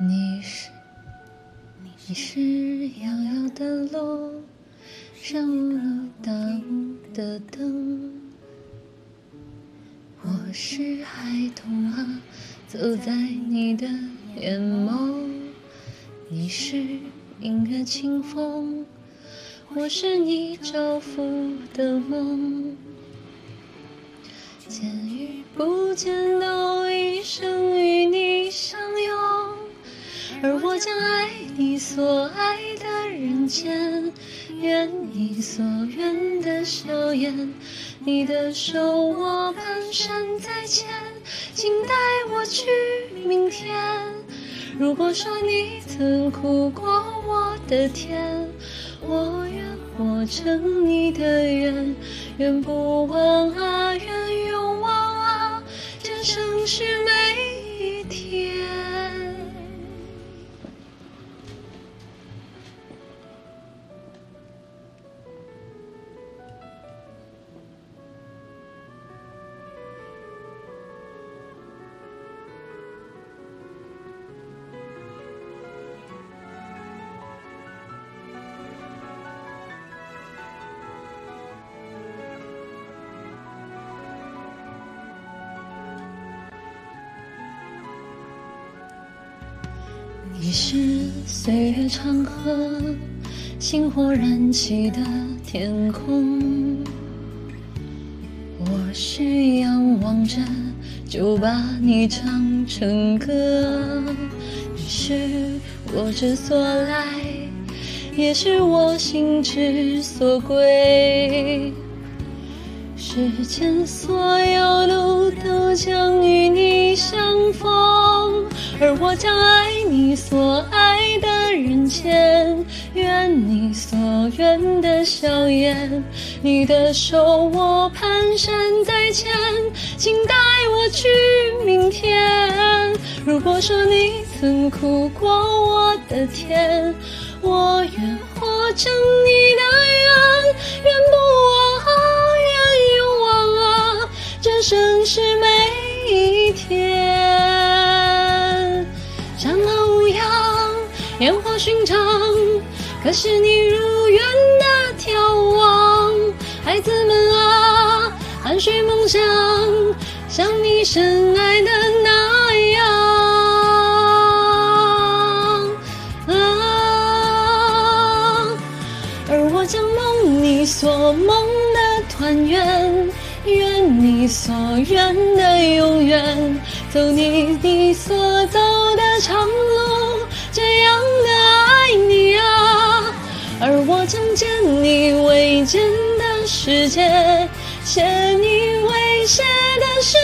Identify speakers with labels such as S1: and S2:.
S1: 你是你是遥遥的路上无路大雾的灯，我是孩童啊，走在你的眼眸。你是音乐清风，我是你照拂的梦。见与不见都一生所爱的人间，愿你所愿的笑颜。你的手我蹒跚在前，请带我去明天。如果说你曾苦过我的甜，我愿活成你的愿，愿不忘啊，愿永忘啊，这盛世你是岁月长河，星火燃起的天空。我是仰望着，就把你唱成歌。你是我之所来，也是我心之所归。世间所有路都将与你相逢，而我将爱你所爱的人间，愿你所愿的笑颜。你的手我蹒跚在前，请带我去明天。如果说你曾哭过我的甜，我愿活成你的愿，烟火寻常，可是你如愿的眺望。孩子们啊，汗水梦想，像你深爱的那样。啊，而我将梦你所梦的团圆，愿你所愿的永远，走你你所走的长路，而我将见你未见的世界，写你未写的诗。